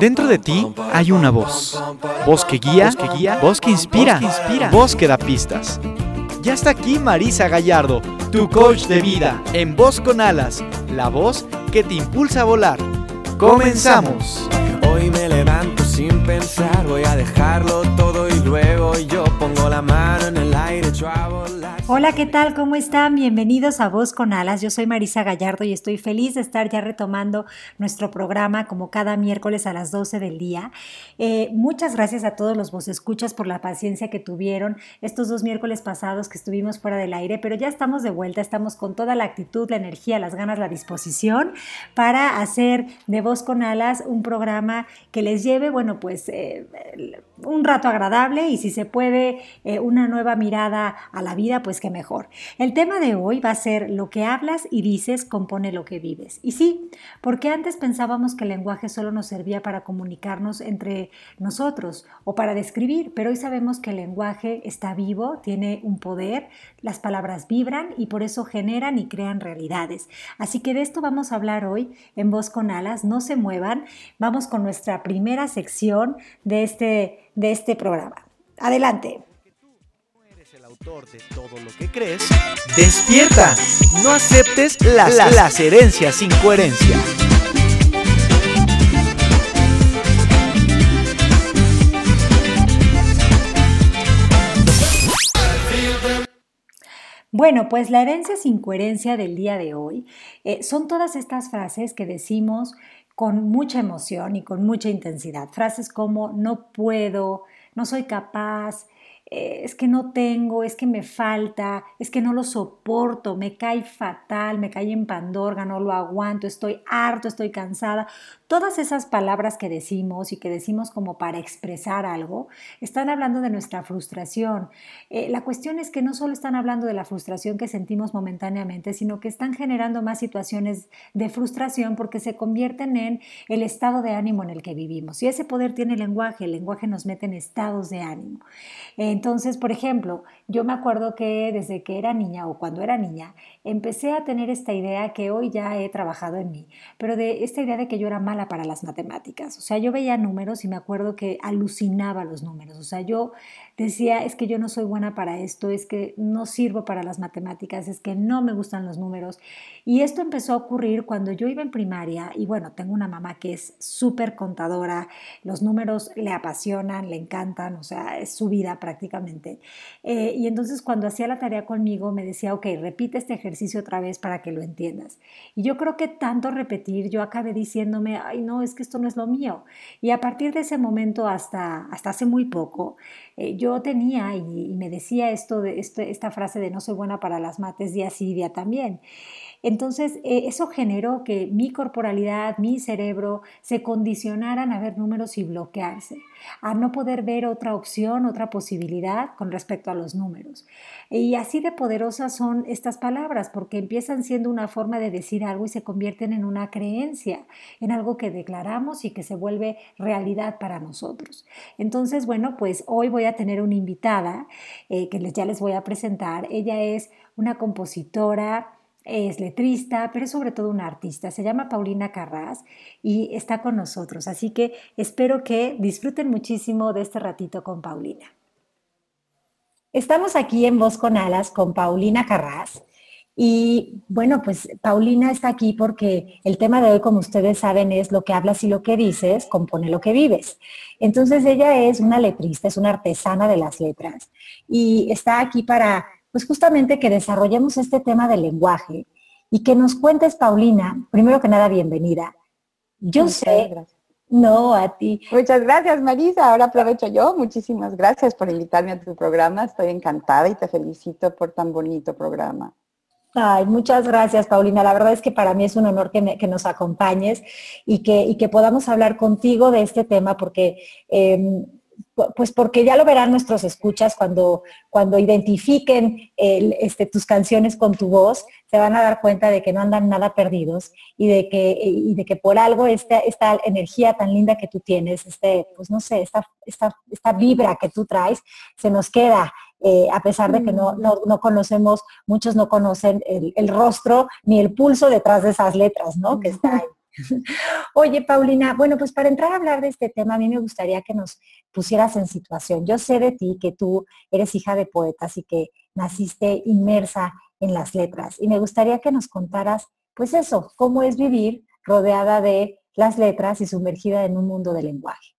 Dentro de ti hay una voz. Voz que guía, voz que, guía, voz que inspira, inspira, voz que da pistas. Ya está aquí Marisa Gallardo, tu coach de vida, en Voz con Alas, la voz que te impulsa a volar. Comenzamos. Hoy me levanto sin pensar, voy a dejarlo todo y luego yo pongo la mano en el aire. Hola, ¿qué tal? ¿Cómo están? Bienvenidos a Voz con Alas. Yo soy Marisa Gallardo y estoy feliz de estar ya retomando nuestro programa como cada miércoles a las 12 del día. Eh, muchas gracias a todos los escuchas por la paciencia que tuvieron estos dos miércoles pasados que estuvimos fuera del aire, pero ya estamos de vuelta, estamos con toda la actitud, la energía, las ganas, la disposición para hacer de Voz con Alas un programa que les lleve, bueno, pues eh, un rato agradable y si se puede, eh, una nueva mirada a la vida, pues que mejor. El tema de hoy va a ser lo que hablas y dices compone lo que vives. Y sí, porque antes pensábamos que el lenguaje solo nos servía para comunicarnos entre nosotros o para describir, pero hoy sabemos que el lenguaje está vivo, tiene un poder, las palabras vibran y por eso generan y crean realidades. Así que de esto vamos a hablar hoy en Voz con Alas, no se muevan, vamos con nuestra primera sección de este, de este programa. Adelante de todo lo que crees, despierta. No aceptes las, las herencias sin coherencia. Bueno, pues la herencia sin coherencia del día de hoy eh, son todas estas frases que decimos con mucha emoción y con mucha intensidad. Frases como no puedo, no soy capaz, eh, es que no tengo, es que me falta, es que no lo soporto, me cae fatal, me cae en pandorga, no lo aguanto, estoy harto, estoy cansada. Todas esas palabras que decimos y que decimos como para expresar algo, están hablando de nuestra frustración. Eh, la cuestión es que no solo están hablando de la frustración que sentimos momentáneamente, sino que están generando más situaciones de frustración porque se convierten en el estado de ánimo en el que vivimos. Y ese poder tiene lenguaje, el lenguaje nos mete en estados de ánimo. Entonces, por ejemplo, yo me acuerdo que desde que era niña o cuando era niña, empecé a tener esta idea que hoy ya he trabajado en mí, pero de esta idea de que yo era mala para las matemáticas. O sea, yo veía números y me acuerdo que alucinaba los números. O sea, yo decía, es que yo no soy buena para esto, es que no sirvo para las matemáticas, es que no me gustan los números. Y esto empezó a ocurrir cuando yo iba en primaria y bueno, tengo una mamá que es súper contadora, los números le apasionan, le encantan, o sea, es su vida prácticamente. Eh, y entonces cuando hacía la tarea conmigo me decía, ok, repite este ejercicio otra vez para que lo entiendas. Y yo creo que tanto repetir, yo acabé diciéndome, ay no, es que esto no es lo mío. Y a partir de ese momento hasta, hasta hace muy poco, eh, yo tenía y, me decía esto de este, esta frase de no soy buena para las mates día sí, día también. Entonces, eh, eso generó que mi corporalidad, mi cerebro, se condicionaran a ver números y bloquearse, a no poder ver otra opción, otra posibilidad con respecto a los números. Y así de poderosas son estas palabras, porque empiezan siendo una forma de decir algo y se convierten en una creencia, en algo que declaramos y que se vuelve realidad para nosotros. Entonces, bueno, pues hoy voy a tener una invitada eh, que ya les voy a presentar. Ella es una compositora, es letrista, pero es sobre todo una artista. Se llama Paulina Carras y está con nosotros. Así que espero que disfruten muchísimo de este ratito con Paulina. Estamos aquí en Voz con Alas con Paulina Carras. Y bueno, pues Paulina está aquí porque el tema de hoy, como ustedes saben, es lo que hablas y lo que dices, compone lo que vives. Entonces ella es una letrista, es una artesana de las letras y está aquí para pues justamente que desarrollemos este tema del lenguaje y que nos cuentes, Paulina, primero que nada, bienvenida. Yo sé, no, a ti. Muchas gracias, Marisa. Ahora aprovecho yo. Muchísimas gracias por invitarme a tu programa. Estoy encantada y te felicito por tan bonito programa. Ay, muchas gracias, Paulina. La verdad es que para mí es un honor que, nos acompañes y que, que, podamos hablar contigo de este tema porque em, pues porque ya lo verán nuestros escuchas cuando, cuando identifiquen este, tus canciones con tu voz, se van a dar cuenta de que no andan nada perdidos y de que, y de que por algo esta, esta energía tan linda que tú tienes, este, pues no sé, esta, esta, esta vibra que tú traes, se nos queda eh, a pesar de que no, no, conocemos, muchos no conocen el, rostro ni el pulso detrás de esas letras, ¿no? Que está. Oye, Paulina, bueno, pues para entrar a hablar de este tema, a mí me gustaría que nos pusieras en situación. Yo sé de ti que tú eres hija de poetas y que naciste inmersa en las letras. Y me gustaría que nos contaras, pues eso, cómo es vivir rodeada de las letras y sumergida en un mundo de lenguaje.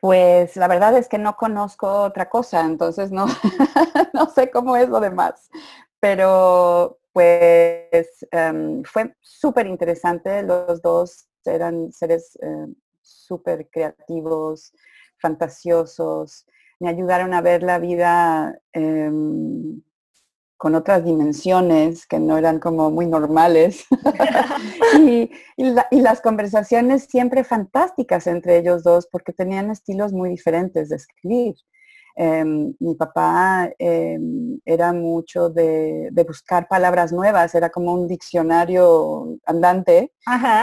Pues la verdad es que no conozco otra cosa, entonces no, no sé cómo es lo demás. Pero pues em, fue súper interesante. Los dos eran seres em, súper creativos, fantasiosos. Me ayudaron a ver la vida em, con otras dimensiones que no eran como muy normales. y, las conversaciones siempre fantásticas entre ellos dos porque tenían estilos muy diferentes de escribir. Em, mi papá em, era mucho de, buscar palabras nuevas, era como un diccionario andante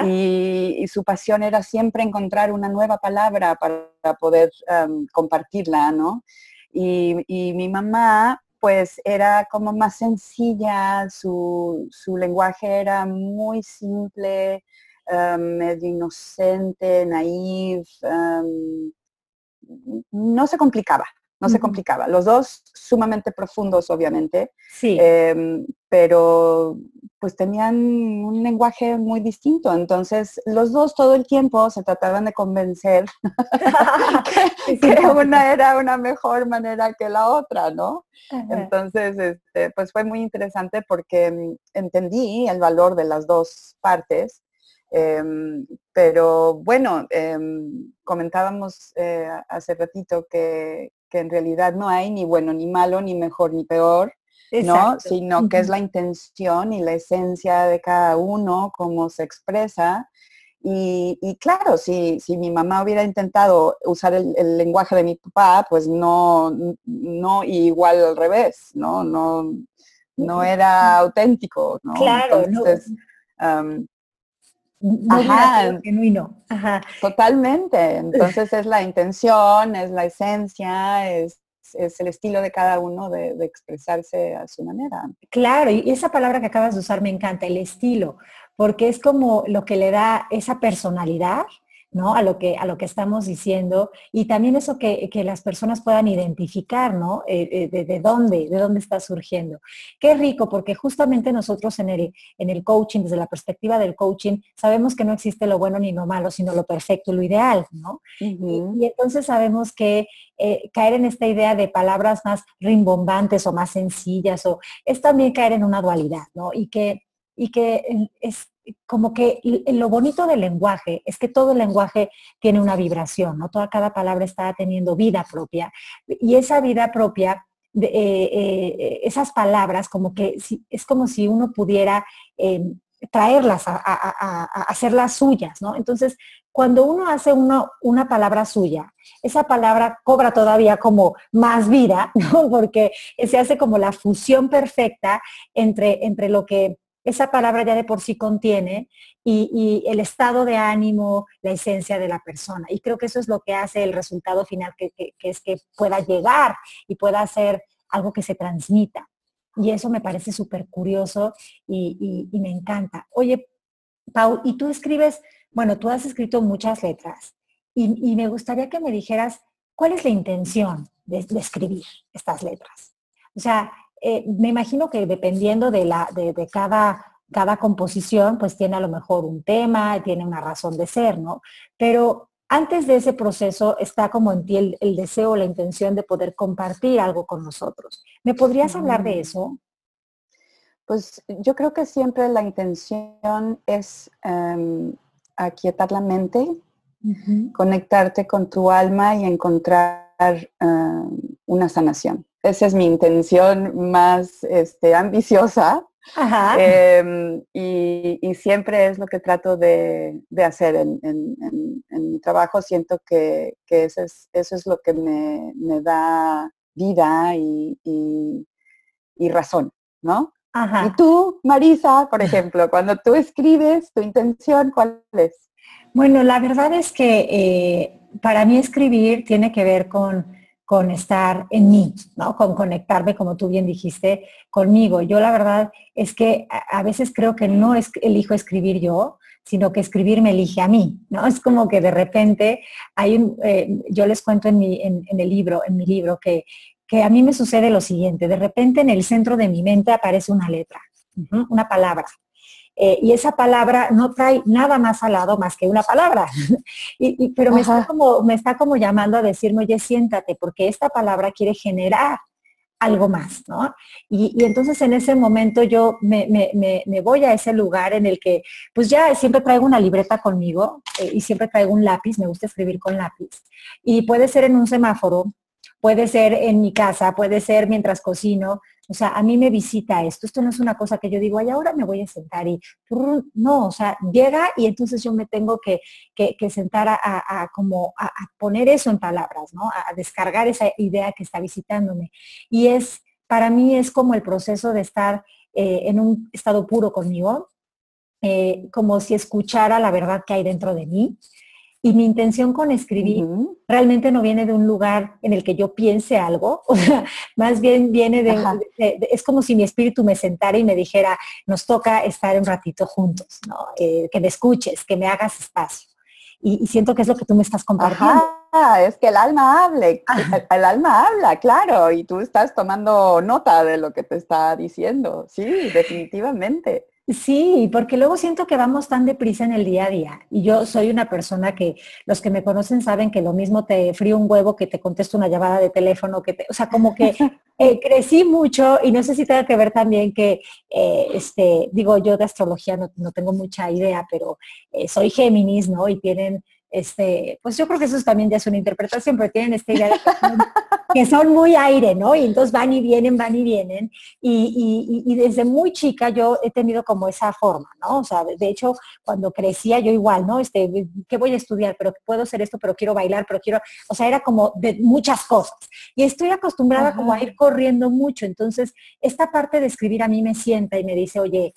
y, su pasión era siempre encontrar una nueva palabra para poder em, compartirla, ¿no? Y, y, mi mamá pues era como más sencilla, su, su lenguaje era muy simple, medio inocente, naif, no se complicaba no se complicaba. Los dos sumamente profundos, obviamente, sí. Em, pero pues tenían un lenguaje muy distinto. Entonces, los dos todo el tiempo se trataban de convencer que, una era una mejor manera que la otra, ¿no? Entonces, este, pues fue muy interesante porque mm, entendí el valor de las dos partes. Em, pero bueno, em, comentábamos eh, hace ratito que, que en realidad no hay ni bueno ni malo, ni mejor ni peor, ¿no? Sino que es la intención y la esencia de cada uno, cómo se expresa. Y, claro, si, si, mi mamá hubiera intentado usar el, lenguaje de mi papá, pues no, no igual al revés, ¿no? No, no era auténtico, ¿no? Claro, Entonces, Ajá. genuino. Totalmente. Entonces es la intención, es la esencia, es, el estilo de cada uno de, de, expresarse a su manera. Claro, y esa palabra que acabas de usar me encanta, el estilo, porque es como lo que le da esa personalidad ¿no? A lo que, a lo que estamos diciendo y también eso que, las personas puedan identificar, ¿no? Eh, eh, de, dónde, de dónde está surgiendo. Qué rico, porque justamente nosotros en el, en el coaching, desde la perspectiva del coaching, sabemos que no existe lo bueno ni lo malo, sino lo perfecto, lo ideal, ¿no? y, entonces sabemos que eh, caer en esta idea de palabras más rimbombantes o más sencillas, o es también caer en una dualidad, ¿no? Y que, y que es como que lo bonito del lenguaje es que todo el lenguaje tiene una vibración, ¿no? Toda cada palabra está teniendo vida propia. Y esa vida propia, eh, eh, esas palabras, como que es como si uno pudiera em, traerlas a, hacerlas suyas, ¿no? Entonces, cuando uno hace una palabra suya, esa palabra cobra todavía como más vida, ¿no? Porque se hace como la fusión perfecta entre, entre lo que esa palabra ya de por sí contiene y, el estado de ánimo, la esencia de la persona. Y creo que eso es lo que hace el resultado final, que, es que pueda llegar y pueda ser algo que se transmita. Y eso me parece súper curioso y, me encanta. Oye, Pau, y tú escribes, bueno, tú has escrito muchas letras y, me gustaría que me dijeras cuál es la intención de, de escribir estas letras. O sea, eh, me imagino que dependiendo de, la, de, cada, cada composición, pues tiene a lo mejor un tema, tiene una razón de ser, ¿no? Pero antes de ese proceso está como en ti el, el deseo, la intención de poder compartir algo con nosotros. ¿Me podrías hablar de mm. eso? Pues yo creo que siempre la intención es em, aquietar la mente, conectarte con tu alma y encontrar em, una sanación esa es mi intención más este, ambiciosa. Em, y, siempre es lo que trato de, hacer en, mi trabajo. Siento que, eso, es, lo que me, da vida y, razón, ¿no? Y tú, Marisa, por ejemplo, cuando tú escribes, tu intención, ¿cuál es? Bueno, la verdad es que eh, para mí escribir tiene que ver con con estar en mí, ¿no? Con conectarme, como tú bien dijiste, conmigo. Yo la verdad es que a veces creo que no es, elijo escribir yo, sino que escribir me elige a mí, ¿no? Es como que de repente hay un, eh, yo les cuento en, mi, en, el libro, en mi libro, que, que a mí me sucede lo siguiente, de repente en el centro de mi mente aparece una letra, una palabra, eh, y esa palabra no trae nada más al lado más que una palabra. y, pero me está, como, me está como llamando a decirme, oye, siéntate, porque esta palabra quiere generar algo más, ¿no? Y, entonces en ese momento yo me, voy a ese lugar en el que, pues ya siempre traigo una libreta conmigo eh, y siempre traigo un lápiz, me gusta escribir con lápiz. Y puede ser en un semáforo, puede ser en mi casa, puede ser mientras cocino, o sea, a mí me visita esto. Esto no es una cosa que yo digo, ay, ahora me voy a sentar y no, o sea, llega y entonces yo me tengo que, sentar a, como a, poner eso en palabras, ¿no? A descargar esa idea que está visitándome. Y es, para mí es como el proceso de estar eh, en un estado puro conmigo, eh, como si escuchara la verdad que hay dentro de mí, y mi intención con escribir realmente no viene de un lugar en el que yo piense algo, o sea, más bien viene de, es como si mi espíritu me sentara y me dijera, nos toca estar un ratito juntos, ¿no? Eh, que me escuches, que me hagas espacio. Y, siento que es lo que tú me estás compartiendo. es que el alma hable, el alma habla, claro, y tú estás tomando nota de lo que te está diciendo, sí, definitivamente. Sí, porque luego siento que vamos tan deprisa en el día a día. Y yo soy una persona que los que me conocen saben que lo mismo te frío un huevo que te contesto una llamada de teléfono, que te, o sea, como que eh, crecí mucho y no sé si tenga que ver también que, eh, este, digo, yo de astrología no, tengo mucha idea, pero eh, soy Géminis, ¿no? Y tienen este, pues yo creo que eso también ya es una interpretación, pero tienen esta idea de que son, muy aire, ¿no? Y entonces van y vienen, van y vienen. Y, desde muy chica yo he tenido como esa forma, ¿no? O sea, de hecho, cuando crecía yo igual, ¿no? Este, ¿qué voy a estudiar? Pero puedo hacer esto, pero quiero bailar, pero quiero, o sea, era como de muchas cosas. Y estoy acostumbrada como a ir corriendo mucho. Entonces, esta parte de escribir a mí me sienta y me dice, oye,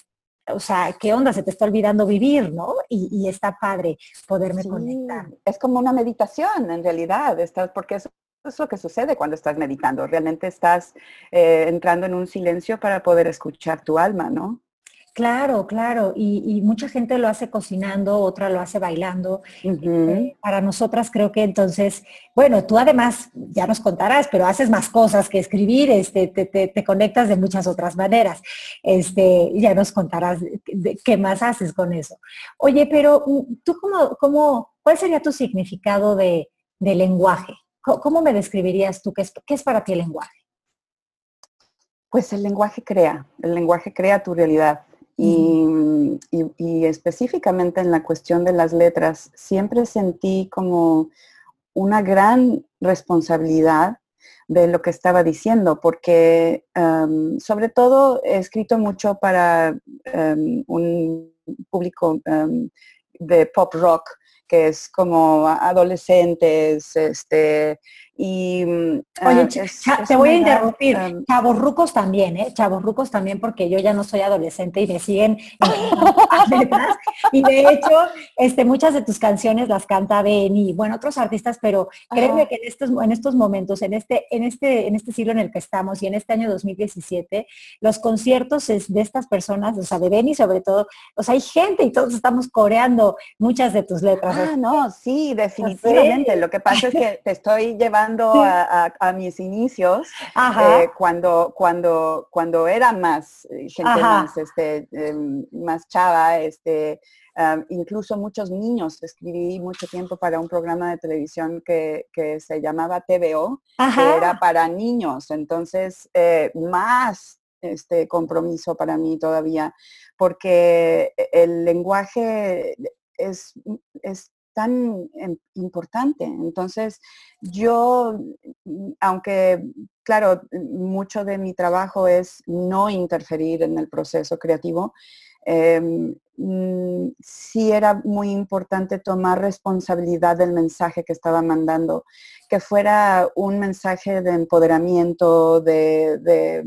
o sea, ¿qué onda? Se te está olvidando vivir, ¿no? Y, está padre poderme conectar. Es como una meditación en realidad, estás, porque eso es lo que sucede cuando estás meditando. Realmente estás eh, entrando en un silencio para poder escuchar tu alma, ¿no? Claro, claro, y, mucha gente lo hace cocinando, otra lo hace bailando. Este, para nosotras creo que entonces, bueno, tú además ya nos contarás, pero haces más cosas que escribir, este, te, conectas de muchas otras maneras. Este, ya nos contarás qué más haces con eso. Oye, pero mm, tú cómo, cómo ¿cuál sería tu significado de, lenguaje? ¿Cómo, me describirías tú qué es, qué es para ti el lenguaje? Pues el lenguaje crea, el lenguaje crea tu realidad y, específicamente en la cuestión de las letras, siempre sentí como una gran responsabilidad de lo que estaba diciendo, porque em, sobre todo he escrito mucho para em, un público em, de pop rock, que es como adolescentes, este, y, mm, ah, te voy a interrumpir. Chavos rucos también, ¿eh? Chavos rucos también, porque yo ya no soy adolescente y me siguen letras. Y de hecho, este, muchas de tus canciones las canta Ben y bueno, otros artistas, pero créeme que en estos, en estos momentos, en este, en este, en este siglo en el que estamos y en este año 2017, los conciertos de estas personas, o sea, de Benny sobre todo, o sea, hay gente y todos estamos coreando muchas de tus letras. Ah, no, sí, definitivamente. Lo que pasa es que te estoy llevando a, mis inicios, eh, cuando, cuando, cuando era más eh, gente más, este, em, más chava, este, incluso muchos niños, escribí mucho tiempo para un programa de televisión que, se llamaba TVO, que era para niños, entonces eh, más este compromiso para mí todavía, porque el lenguaje es, es tan em, importante. Entonces, yo, mm, aunque, claro, mucho de mi trabajo es no interferir en el proceso creativo, em, mm, sí era muy importante tomar responsabilidad del mensaje que estaba mandando, que fuera un mensaje de empoderamiento, de de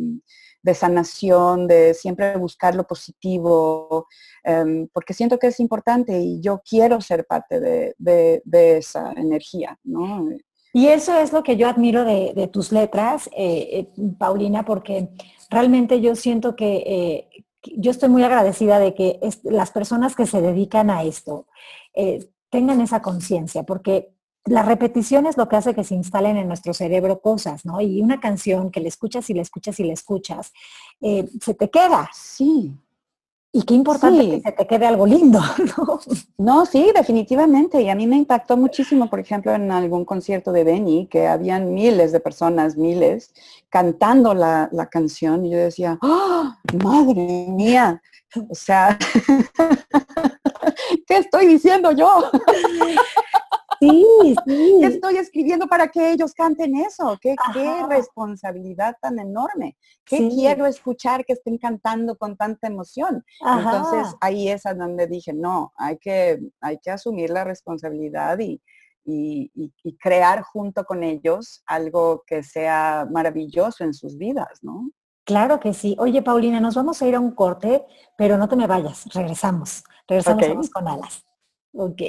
sanación, de siempre buscar lo positivo, em, porque siento que es importante y yo quiero ser parte de, esa energía, ¿no? Y eso es lo que yo admiro de, tus letras, eh, eh, Paulina, porque realmente yo siento que eh, yo estoy muy agradecida de que las personas que se dedican a esto tengan esa conciencia, porque la repetición es lo que hace que se instalen en nuestro cerebro cosas, ¿no? Y una canción que le escuchas y le escuchas y le escuchas, se te queda. Sí. Y qué importante que se te quede algo lindo, ¿no? No, sí, definitivamente. Y a mí me impactó muchísimo, por ejemplo, en algún concierto de Benny, que habían miles de personas, miles, cantando la, canción. Y yo decía, ¡oh, madre mía! O sea, ¿qué estoy diciendo yo? Sí, sí. ¿Qué estoy escribiendo para que ellos canten eso? ¿Qué, responsabilidad tan enorme? ¿Qué quiero escuchar que estén cantando con tanta emoción? Entonces ahí es a donde dije, no, hay que, hay que asumir la responsabilidad y, y, crear junto con ellos algo que sea maravilloso en sus vidas, ¿no? Claro que sí. Oye, Paulina, nos vamos a ir a un corte, pero no te me vayas. Regresamos. Regresamos con alas. Ok.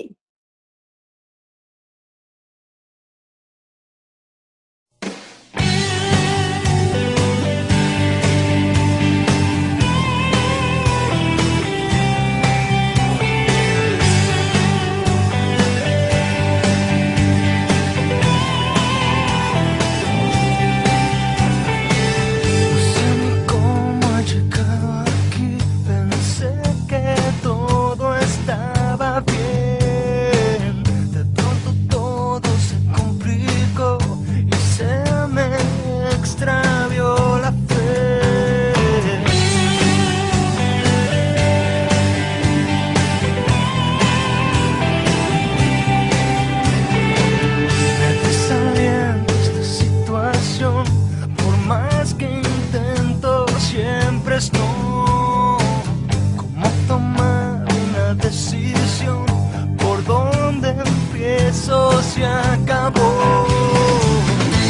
se acabó.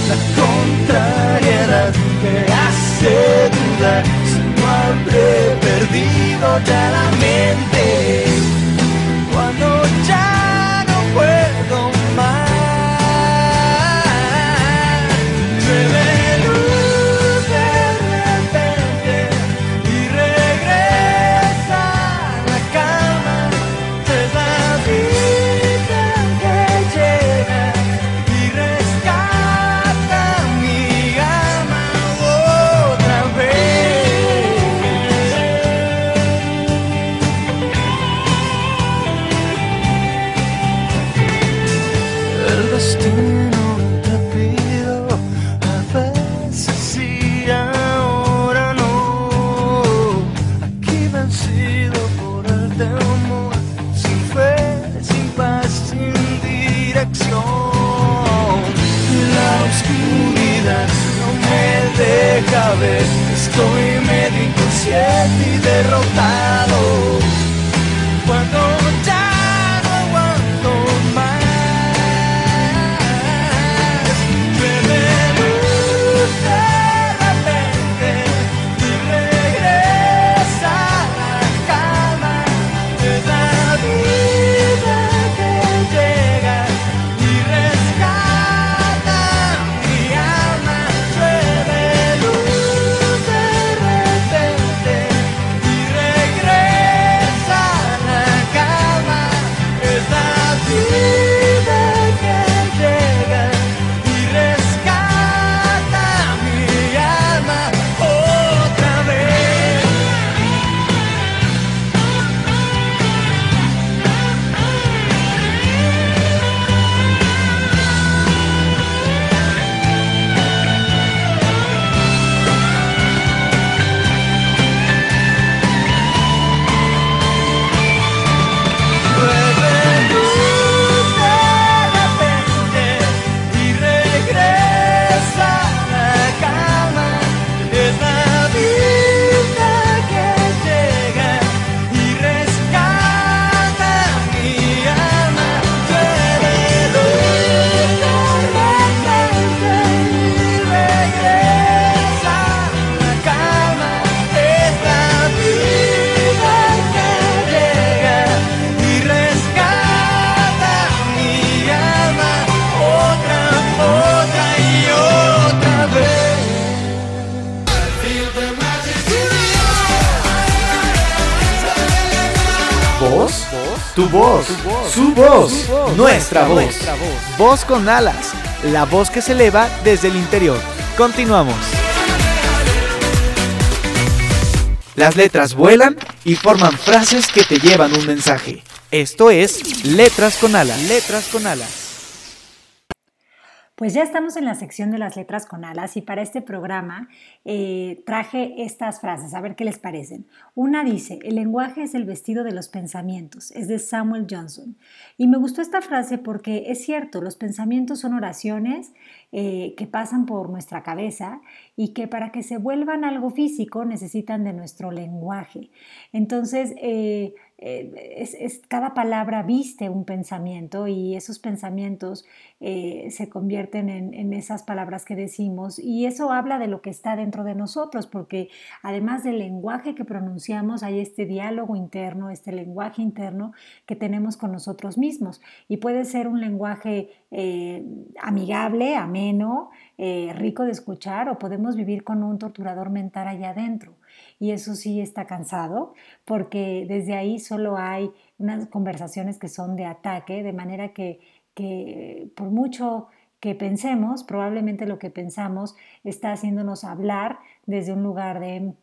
La contrariedad me hace dudar si no habré perdido ya la mente. Voz con alas, la voz que se eleva desde el interior. Continuamos. Las letras vuelan y forman frases que te llevan un mensaje. Esto es Letras con alas. Letras con alas. Pues ya estamos en la sección de las letras con alas y para este programa eh, traje estas frases, a ver qué les parecen. Una dice, el lenguaje es el vestido de los pensamientos, es de Samuel Johnson. Y me gustó esta frase porque es cierto, los pensamientos son oraciones eh, que pasan por nuestra cabeza y que para que se vuelvan algo físico necesitan de nuestro lenguaje. Entonces, eh, eh, es, cada palabra viste un pensamiento y esos pensamientos se convierten en, esas palabras que decimos y eso habla de lo que está dentro de nosotros porque además del lenguaje que pronunciamos hay este diálogo interno, este lenguaje interno que tenemos con nosotros mismos y puede ser un lenguaje amigable, amable, eh, rico de escuchar, o podemos vivir con un torturador mental allá adentro. Y eso sí está cansado, porque desde ahí solo hay unas conversaciones que son de ataque, de manera que, que por mucho que pensemos, probablemente lo que pensamos está haciéndonos hablar desde un lugar de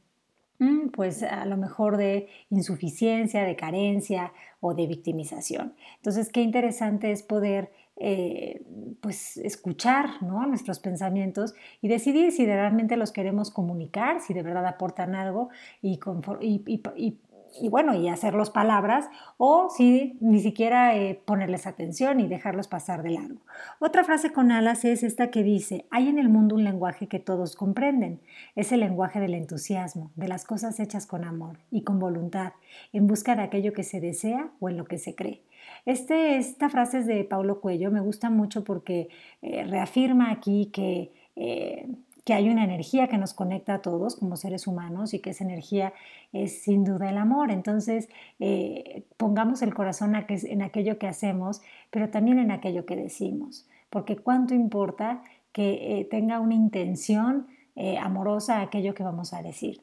mm, pues a lo mejor de insuficiencia, de carencia o de victimización. Entonces, qué interesante es poder eh, pues escuchar nuestros pensamientos y decidir si realmente los queremos comunicar, si de verdad aportan algo y, y, bueno, y hacerlos palabras o si ni siquiera eh, ponerles atención y dejarlos pasar de largo. Otra frase con alas es esta que dice, hay en el mundo un lenguaje que todos comprenden, es el lenguaje del entusiasmo, de las cosas hechas con amor y con voluntad, en busca de aquello que se desea o en lo que se cree. Este, esta frase es de Paulo Cuello, me gusta mucho porque eh, reafirma aquí que, eh, que hay una energía que nos conecta a todos como seres humanos y que esa energía es sin duda el amor. Entonces, eh, pongamos el corazón en aquello que hacemos, pero también en aquello que decimos, porque cuánto importa que tenga una intención amorosa aquello que vamos a decir.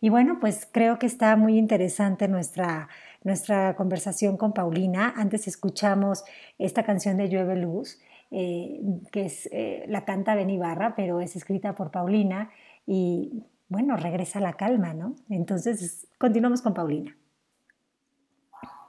Y bueno, pues creo que está muy interesante nuestra nuestra conversación con Paulina. Antes escuchamos esta canción de Llueve Luz, eh, que es, eh, la canta Ben Ibarra, pero es escrita por Paulina y bueno, regresa la calma, ¿no? Entonces, continuamos con Paulina.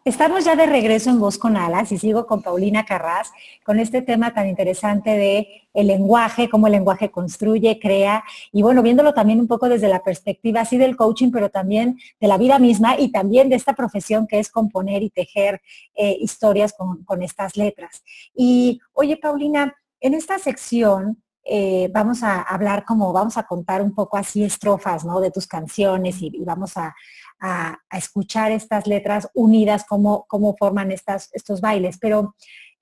Estamos ya de regreso en Voz con Alas y sigo con Paulina Carras con este tema tan interesante de el lenguaje, cómo el lenguaje construye, crea y bueno, viéndolo también un poco desde la perspectiva así del coaching, pero también de la vida misma y también de esta profesión que es componer y tejer eh, historias con, estas letras. Y oye, Paulina, en esta sección eh, vamos a hablar como, vamos a contar un poco así estrofas, ¿no? De tus canciones y vamos a, a, escuchar estas letras unidas, cómo, cómo forman estas, estos bailes. Pero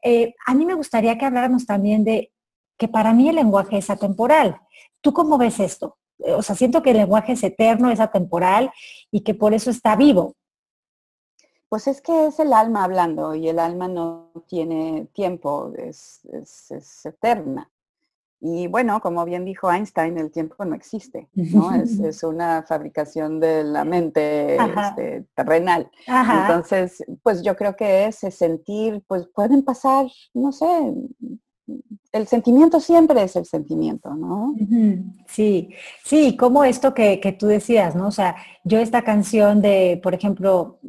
eh, a mí me gustaría que habláramos también de que para mí el lenguaje es atemporal. ¿Tú cómo ves esto? Eh, o sea, siento que el lenguaje es eterno, es atemporal y que por eso está vivo. Pues es que es el alma hablando y el alma no tiene tiempo, es, es eterna. Y bueno, como bien dijo Einstein, el tiempo no existe, ¿no? es, una fabricación de la mente este, terrenal. Entonces, pues yo creo que ese sentir, pues pueden pasar, no sé, el sentimiento siempre es el sentimiento, ¿no? Sí, sí, como esto que, que, tú decías, ¿no? O sea, yo esta canción de, por ejemplo,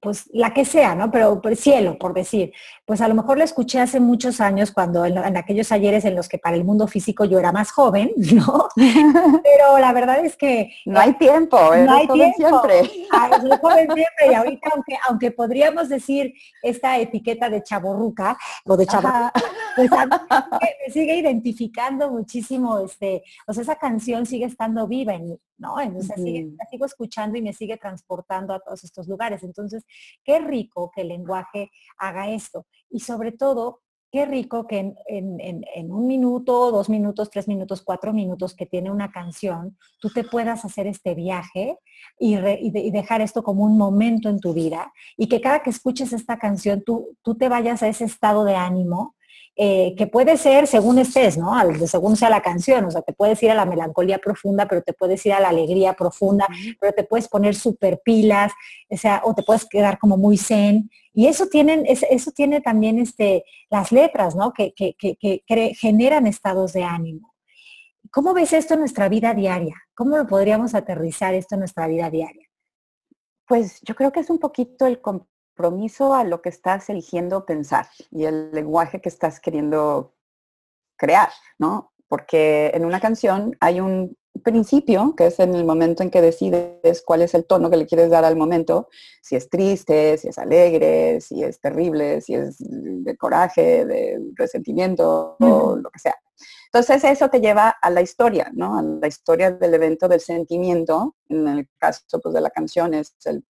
pues la que sea, ¿no? Pero, por cielo, por decir, pues a lo mejor la escuché hace muchos años cuando en, aquellos ayeres en los que para el mundo físico yo era más joven, ¿no? Pero la verdad es que... No hay tiempo, no hay tiempo. siempre. Soy joven siempre y ahorita aunque, aunque podríamos decir esta etiqueta de chaborruca o de chaborruca, pues me sigue identificando muchísimo, este, o sea, esa canción sigue estando viva en mí, ¿no? Entonces la sigo escuchando y me sigue transportando a todos estos lugares. Entonces, qué rico que el lenguaje haga esto. Y sobre todo, qué rico que en, un minuto, dos minutos, tres minutos, cuatro minutos que tiene una canción, tú te puedas hacer este viaje y, dejar esto como un momento en tu vida y que cada que escuches esta canción tú, tú te vayas a ese estado de ánimo eh, que puede ser según estés, ¿no? según sea la canción, o sea, te puedes ir a la melancolía profunda, pero te puedes ir a la alegría profunda, pero te puedes poner super pilas, o sea, o te puedes quedar como muy zen. Y eso tienen, eso tiene también este, las letras, ¿no? Que, que, que generan estados de ánimo. ¿Cómo ves esto en nuestra vida diaria? ¿Cómo lo podríamos aterrizar esto en nuestra vida diaria? Pues yo creo que es un poquito el compromiso a lo que estás eligiendo pensar y el lenguaje que estás queriendo crear, ¿no? Porque en una canción hay un principio, que es en el momento en que decides cuál es el tono que le quieres dar al momento, si es triste, si es alegre, si es terrible, si es de coraje, de resentimiento, o lo que sea. Entonces eso te lleva a la historia, ¿no? A la historia del evento del sentimiento. En el caso pues, de la canción es el,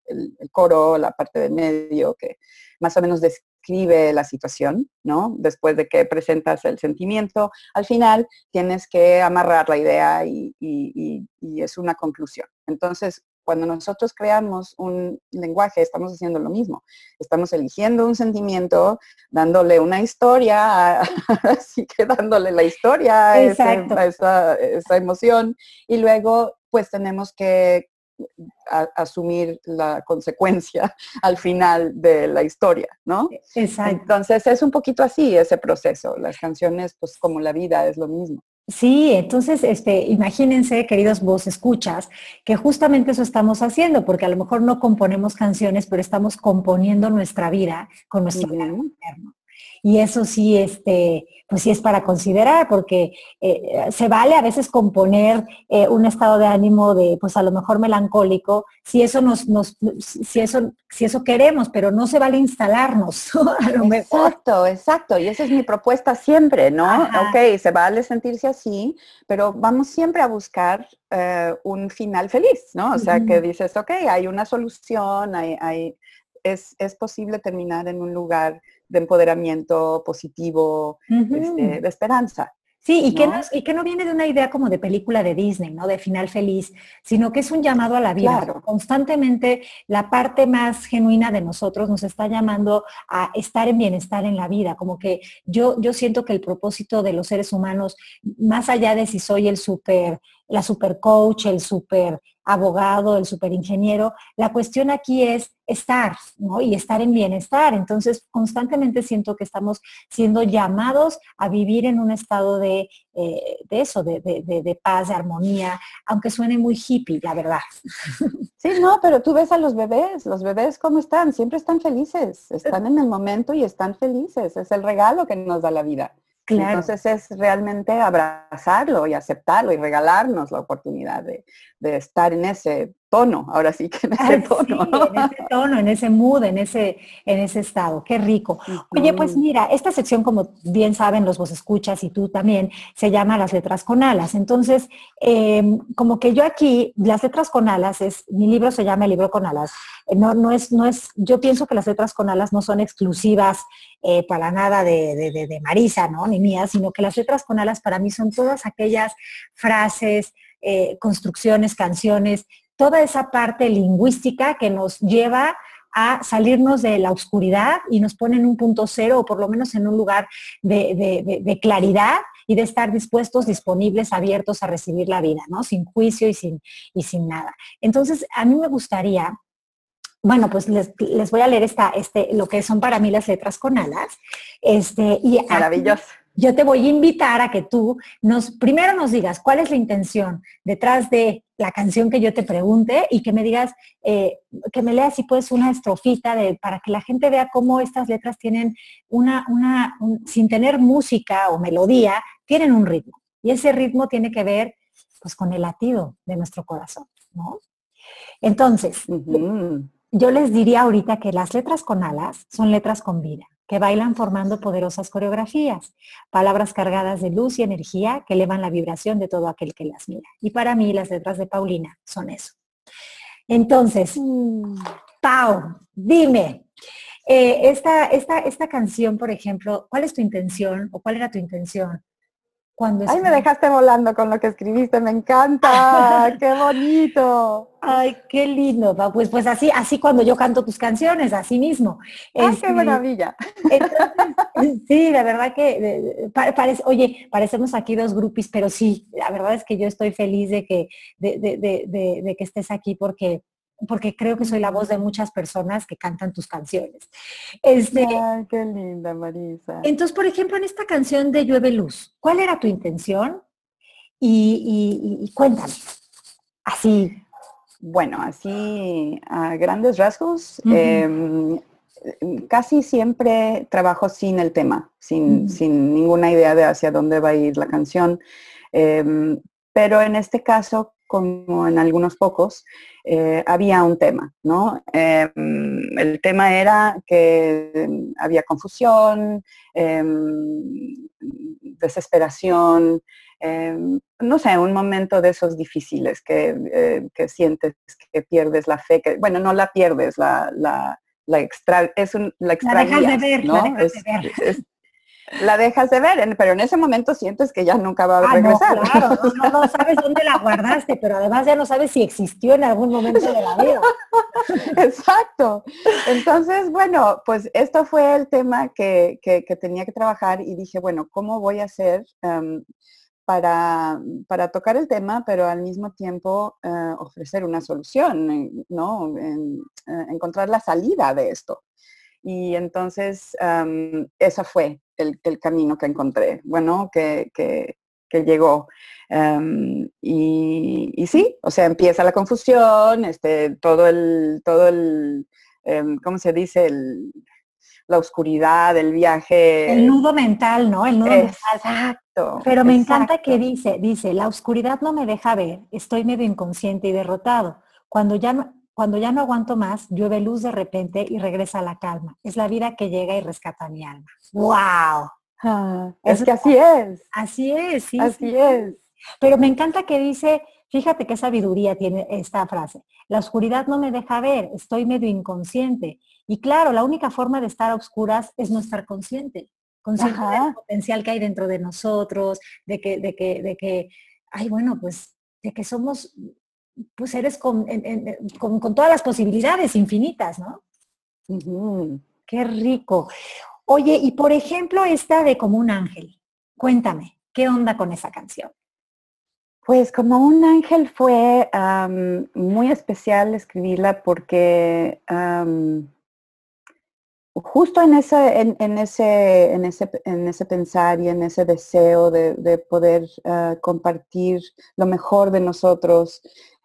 coro, la parte del medio que más o menos describe la situación, ¿no? Después de que presentas el sentimiento, al final tienes que amarrar la idea y, y es una conclusión. Entonces, cuando nosotros creamos un lenguaje, estamos haciendo lo mismo. Estamos eligiendo un sentimiento, dándole una historia, así que dándole la historia a, esa, emoción y luego pues tenemos que asumir la consecuencia al final de la historia, ¿no? Exacto. Entonces es un poquito así ese proceso. Las canciones, pues como la vida, es lo mismo. Sí, entonces, este, imagínense, queridos vos escuchas, que justamente eso estamos haciendo, porque a lo mejor no componemos canciones, pero estamos componiendo nuestra vida con nuestro uh y eso sí, este, pues sí es para considerar, porque eh, se vale a veces componer eh, un estado de ánimo de, pues a lo mejor melancólico, si eso nos, nos si eso, si eso queremos, pero no se vale instalarnos. exacto, exacto. Y esa es mi propuesta siempre, ¿no? Ok, se vale sentirse así, pero vamos siempre a buscar eh, un final feliz, ¿no? O sea, que dices, ok, hay una solución, hay, hay es, es posible terminar en un lugar de empoderamiento positivo, este, de esperanza. Sí, y, Que no, y que no viene de una idea como de película de Disney, ¿no? De final feliz, sino que es un llamado a la vida. Constantemente la parte más genuina de nosotros nos está llamando a estar en bienestar en la vida. Como que yo, yo siento que el propósito de los seres humanos, más allá de si soy el super, la super coach, el super abogado, el superingeniero. La cuestión aquí es estar, ¿no? Y estar en bienestar. Entonces, constantemente siento que estamos siendo llamados a vivir en un estado de, eh, eso, de, paz, de armonía, aunque suene muy hippie, la verdad. Sí, no, pero tú ves a los bebés, los bebés cómo están, siempre están felices, están en el momento y están felices, es el regalo que nos da la vida. Entonces es realmente abrazarlo y aceptarlo y regalarnos la oportunidad de, de estar en ese tono, ahora sí que en ese tono. en ese tono, en ese mood, en ese, en ese estado. Qué rico. Oye, pues mira, esta sección, como bien saben los vos escuchas y tú también, se llama Las letras con alas. Entonces, em, como que yo aquí, las letras con alas es, mi libro se llama El libro con alas. Eh, no, no es, no es, yo pienso que las letras con alas no son exclusivas eh, para nada de, de, de Marisa, ¿no? Ni mías, sino que las letras con alas para mí son todas aquellas frases, eh, construcciones, canciones, toda esa parte lingüística que nos lleva a salirnos de la oscuridad y nos pone en un punto cero o por lo menos en un lugar de, claridad y de estar dispuestos, disponibles, abiertos a recibir la vida, ¿no? Sin juicio y sin, y sin nada. Entonces, a mí me gustaría, bueno, pues les, voy a leer esta, este, lo que son para mí las letras con alas. Este, y Maravilloso yo te voy a invitar a que tú nos, primero nos digas cuál es la intención detrás de la canción que yo te pregunte y que me digas, eh, que me leas si puedes una estrofita de, para que la gente vea cómo estas letras tienen una, una sin tener música o melodía, tienen un ritmo. Y ese ritmo tiene que ver pues con el latido de nuestro corazón, ¿no? Entonces, yo les diría ahorita que las letras con alas son letras con vida que bailan formando poderosas coreografías, palabras cargadas de luz y energía que elevan la vibración de todo aquel que las mira. Y para mí las letras de Paulina son eso. Entonces. Pau, dime, eh, esta, esta, esta canción, por ejemplo, ¿cuál es tu intención o cuál era tu intención cuando... Ay, me dejaste volando con lo que escribiste, me encanta, qué bonito. Ay, qué lindo, pues pues así, así cuando yo canto tus canciones, así mismo. Ay, qué este, maravilla. sí, la verdad que parece, oye, parecemos aquí dos grupis, pero sí, la verdad es que yo estoy feliz de que, de, de que estés aquí porque porque creo que soy la voz de muchas personas que cantan tus canciones. Este, Ay, qué linda, Marisa. Entonces, por ejemplo, en esta canción de Llueve Luz, ¿cuál era tu intención? Y, cuéntame, así. Bueno, así a grandes rasgos, em, casi siempre trabajo sin el tema, sin, sin, ninguna idea de hacia dónde va a ir la canción. Em, pero en este caso como en algunos pocos, eh, había un tema, ¿no? Em, el tema era que había confusión, em, desesperación, em, no sé, un momento de esos difíciles que, eh, sientes que pierdes la fe, que, bueno, no la pierdes, la, la, extra, es un, la extravías, ¿no? la dejas de ver, pero en ese momento sientes que ya nunca va a ah, regresar. No, claro, no, sabes dónde la guardaste, pero además ya no sabes si existió en algún momento de la vida. Exacto. Entonces, bueno, pues esto fue el tema que, tenía que trabajar y dije, bueno, ¿cómo voy a hacer em, para, para, tocar el tema, pero al mismo tiempo eh, ofrecer una solución, ¿no? En, eh, encontrar la salida de esto. Y entonces, um, ese fue el, camino que encontré, bueno, que, llegó. y, sí, o sea, empieza la confusión, este, todo el, todo el, em, ¿cómo se dice? la oscuridad, el viaje. El nudo mental, ¿no? El nudo exacto. Pero me encanta que dice, dice, la oscuridad no me deja ver, estoy medio inconsciente y derrotado. Cuando ya cuando ya no aguanto más, llueve luz de repente y regresa la calma. Es la vida que llega y rescata mi alma. ¡Wow! Ah, es que así es. Así es, sí. Así es. Pero me encanta que dice, fíjate qué sabiduría tiene esta frase. La oscuridad no me deja ver, estoy medio inconsciente. Y claro, la única forma de estar a oscuras es no estar consciente. Consciente del potencial que hay dentro de nosotros, de que, de que, de que, ay, bueno, pues de que somos pues eres con, todas las posibilidades infinitas, ¿no? Qué rico. Oye, y por ejemplo, esta de Como un ángel. Cuéntame, ¿qué onda con esa canción? Pues como un ángel fue muy especial escribirla porque justo en ese, en, ese, en, ese, en ese pensar y en ese deseo de, poder ah, compartir lo mejor de nosotros,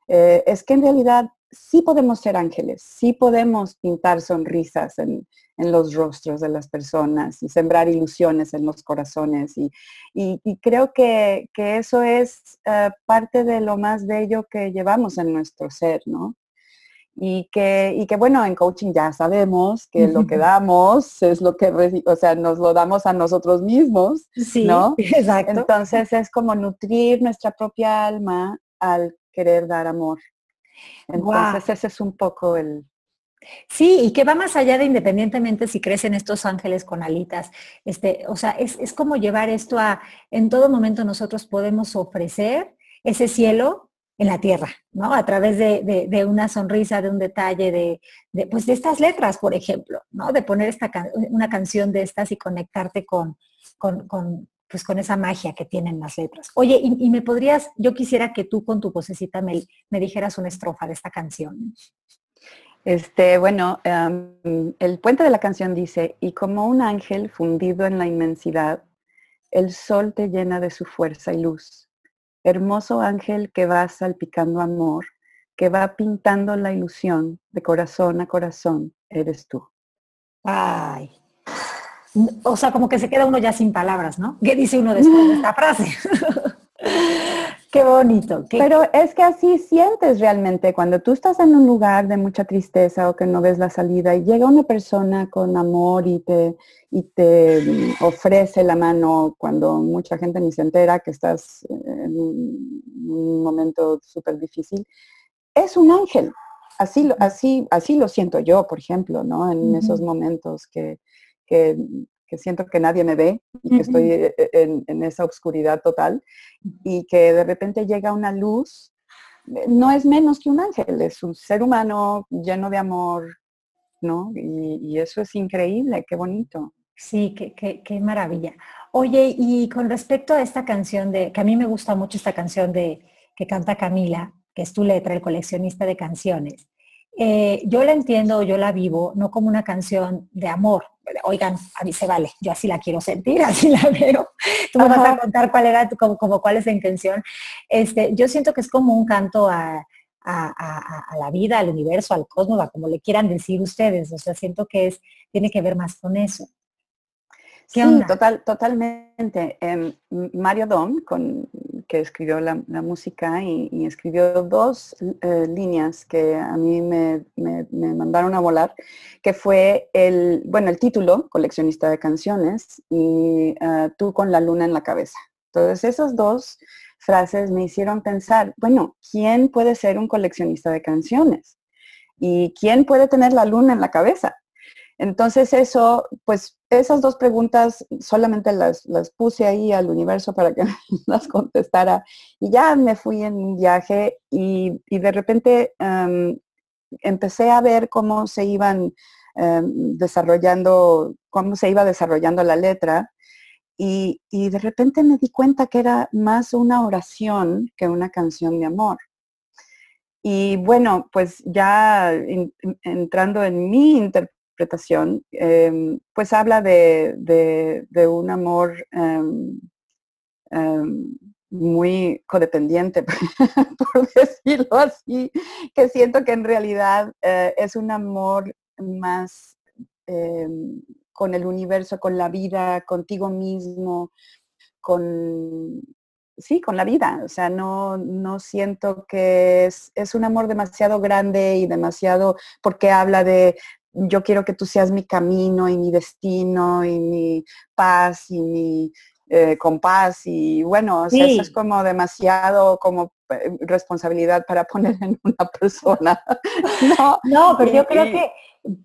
eh, es que en realidad sí podemos ser ángeles, sí podemos pintar sonrisas en, los rostros de las personas y sembrar ilusiones en los corazones. Y, creo que, eso es eh, parte de lo más bello que llevamos en nuestro ser, ¿no? Y que, que bueno, en coaching ya sabemos que lo que damos es lo que, o sea, nos lo damos a nosotros mismos, sí, ¿no? Exacto. Entonces es como nutrir nuestra propia alma al querer dar amor. Entonces ese es un poco el... Sí, y que va más allá de independientemente si crecen estos ángeles con alitas. Este, o sea, es, como llevar esto a, en todo momento nosotros podemos ofrecer ese cielo en la tierra, ¿no? A través de, una sonrisa, de un detalle, de, pues de estas letras, por ejemplo, ¿no? De poner esta una canción de estas y conectarte con, con, pues con esa magia que tienen las letras. Oye, y, me podrías, yo quisiera que tú con tu vocecita me, me dijeras una estrofa de esta canción. Este, bueno, em, el puente de la canción dice, y como un ángel fundido en la inmensidad, el sol te llena de su fuerza y luz. Hermoso ángel que va salpicando amor, que va pintando la ilusión de corazón a corazón, eres tú. Ay, o sea, como que se queda uno ya sin palabras, ¿no? ¿Qué dice uno después de esta frase? Qué bonito. Pero es que así sientes realmente cuando tú estás en un lugar de mucha tristeza o que no ves la salida y llega una persona con amor y te, y te ofrece la mano cuando mucha gente ni se entera que estás en un momento súper difícil, es un ángel. Así, así, así lo siento yo, por ejemplo, ¿no? En esos momentos que, que, que siento que nadie me ve y que estoy eh, eh, en, en, esa oscuridad total y que de repente llega una luz, no es menos que un ángel, es un ser humano lleno de amor, ¿no? Y, eso es increíble, qué bonito. Sí, qué, qué, maravilla. Oye, y con respecto a esta canción de, que a mí me gusta mucho esta canción de que canta Camila, que es tu letra, el coleccionista de canciones. Eh, yo la entiendo, yo la vivo, no como una canción de amor. Oigan, a mí se vale, yo así la quiero sentir, así la veo. Tú me vas a contar cuál era, como, como cuál es la intención. Este, yo siento que es como un canto a, la vida, al universo, al cosmos, como le quieran decir ustedes. O sea, siento que es, tiene que ver más con eso sí, total, totalmente. Em, Mario Dom, con, escribió la, música y, escribió dos eh, líneas que a mí me, mandaron a volar, que fue el, bueno, el título, coleccionista de canciones, y eh, tú con la luna en la cabeza. Entonces, esas dos frases me hicieron pensar, bueno, ¿quién puede ser un coleccionista de canciones? ¿Y quién puede tener la luna en la cabeza? Entonces eso, pues esas dos preguntas solamente las, puse ahí al universo para que las contestara y ya me fui en un viaje y, de repente em, empecé a ver cómo se iban em, desarrollando, cómo se iba desarrollando la letra y, de repente me di cuenta que era más una oración que una canción de amor. Y bueno, pues ya entrando en mi interpretación, interpretación, em, pues habla de, un amor em, em, muy codependiente, por decirlo así, que siento que en realidad eh, es un amor más con el universo, con la vida, contigo mismo, con, sí, con la vida. O sea, no, siento que es, es, un amor demasiado grande y demasiado, porque habla de, yo quiero que tú seas mi camino y mi destino y mi paz y mi eh, compás y bueno, eso es como demasiado como eh, responsabilidad para poner en una persona. no, no, pero yo creo que,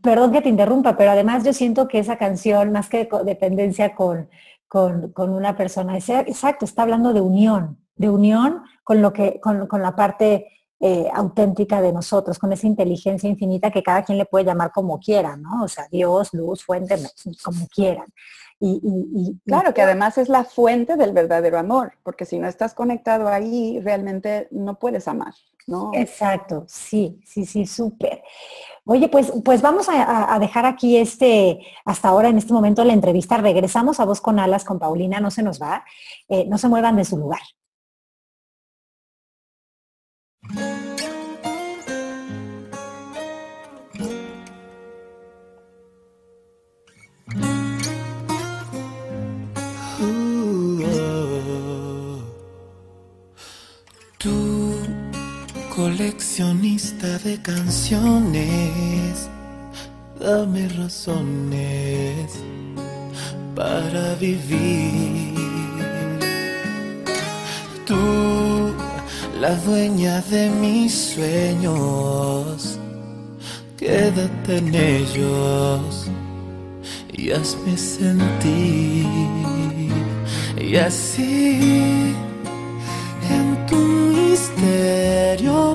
perdón que te interrumpa, pero además yo siento que esa canción, más que dependencia con, con, una persona, exacto, está hablando de unión, de unión con lo que, con, con la parte eh, auténtica de nosotros, con esa inteligencia infinita que cada quien le puede llamar como quiera, ¿no? O sea, Dios, luz, fuente, como quieran. Y, claro, que además es la fuente del verdadero amor, porque si no estás conectado ahí, realmente no puedes amar, ¿no? Exacto, sí, sí, sí, súper. Oye, pues, pues vamos a, dejar aquí este, hasta ahora en este momento la entrevista. Regresamos a Voz con Alas con Paulina, no se nos va, eh, no se muevan de su lugar. Coleccionista de canciones, dame razones para vivir. Tú, la dueña de mis sueños, quédate en ellos y hazme sentir. Y así en tu misterio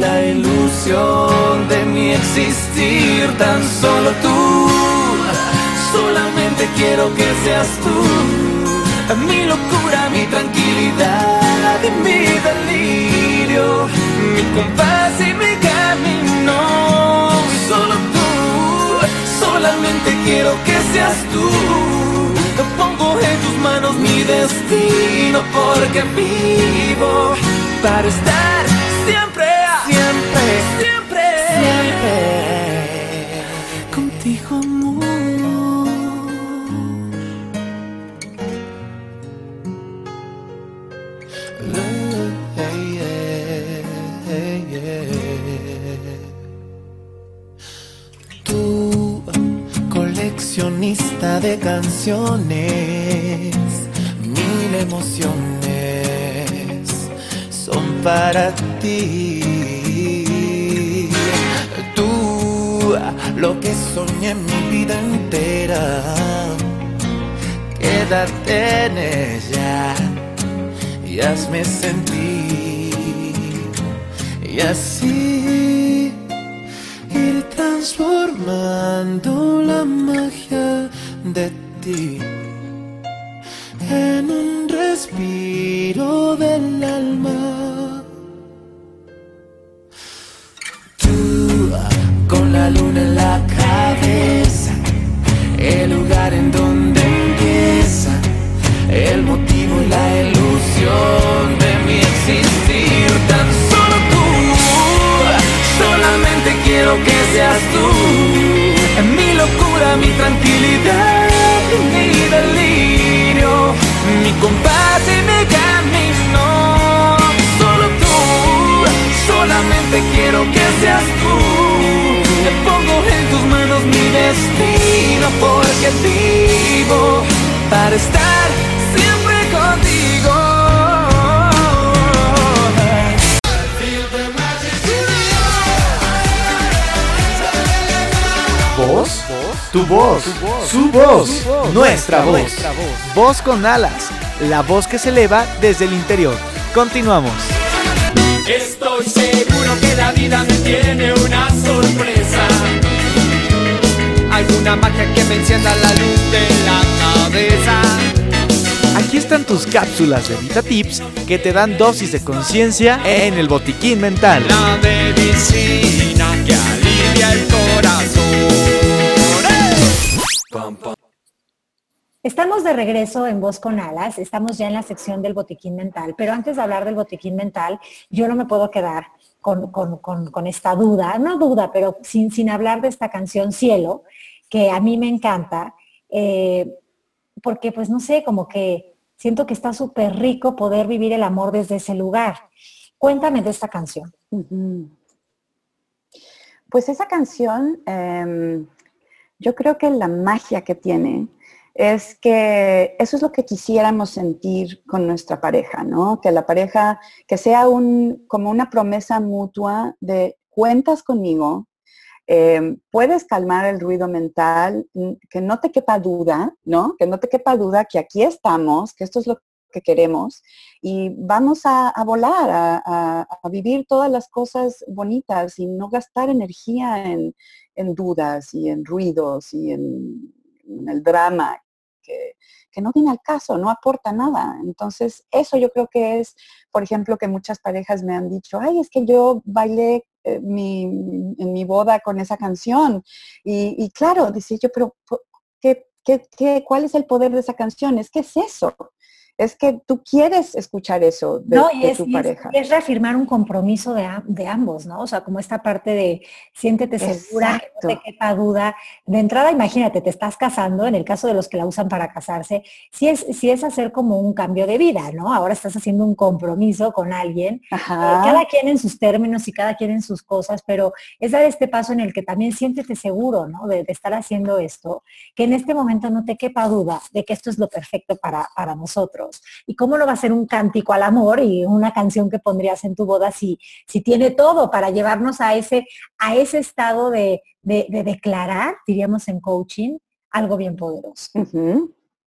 la ilusión de mi existir, tan solo tú Solamente quiero que seas tú, mi locura, mi tranquilidad y mi delirio, mi compás y mi camino. solo tú, solamente quiero que seas tú. Pongo en tus manos mi destino porque vivo para estar siempre, contigo, amor. Uh, coleccionista de canciones, mil emociones son para ti. Lo que soñé mi vida entera, quédate en ella y hazme sentir. Y así ir transformando la magia de ti en un respiro del alma. Luna en la cabeza, el lugar en donde empieza el motivo y la ilusión de mi existir. Tan solo tú, solamente quiero que seas tú. Mi locura, mi tranquilidad, mi delirio, mi compás y mi camino. Solo tú, solamente quiero que seas tú. En tus manos mi destino porque vivo para estar siempre contigo. ¿Voz? Tu voz, su voz, nuestra voz. Voz con alas, la voz que se eleva desde el interior. Continuamos. Estoy seguro que la vida me tiene una sorpresa. Alguna magia que me encienda la luz de la cabeza. Aquí están tus cápsulas de Vita Tips que te dan dosis de conciencia en el botiquín mental. La medicina que alivia el corazón. ¡Eh! Estamos de regreso en Voz con Alas, estamos ya en la sección del botiquín mental, pero antes de hablar del botiquín mental, yo no me puedo quedar con, con- con- con esta duda, no duda, pero sin, sin hablar de esta canción Cielo, que a mí me encanta, eh, porque pues no sé, como que siento que está súper rico poder vivir el amor desde ese lugar. Cuéntame de esta canción. Pues esa canción, em, yo creo que la magia que tiene es que eso es lo que quisiéramos sentir con nuestra pareja, ¿no? Que la pareja, que sea un, como una promesa mutua de cuentas conmigo, em, puedes calmar el ruido mental, n- que no te quepa duda, ¿no? Que no te quepa duda que aquí estamos, que esto es lo que queremos y vamos a, volar, a, vivir todas las cosas bonitas y no gastar energía en, dudas y en ruidos y en, en el drama que, que no viene al caso, no aporta nada. Entonces, eso yo creo que es, por ejemplo, que muchas parejas me han dicho, ay, es que yo bailé eh, mi, en mi boda con esa canción. Y, claro, decía yo, pero ¿qué, qué, qué, cuál es el poder de esa canción? Es que es eso. Es que tú quieres escuchar eso de, No, y de es, tu y es- pareja. y es reafirmar un compromiso de, ambos, ¿no? O sea, como esta parte de siéntete segura, que no te quepa duda. De entrada, imagínate, te estás casando, en el caso de los que la usan para casarse, si es, si es hacer como un cambio de vida, ¿no? Ahora estás haciendo un compromiso con alguien, eh, cada quien en sus términos y cada quien en sus cosas, pero es dar este paso en el que también siéntete seguro, ¿no? De, de estar haciendo esto, que en este momento no te quepa duda de que esto es lo perfecto para, para nosotros. ¿Y cómo no va a ser un cántico al amor y una canción que pondrías en tu boda si, si tiene todo para llevarnos a ese, a ese estado de, de- de declarar, diríamos en coaching, algo bien poderoso?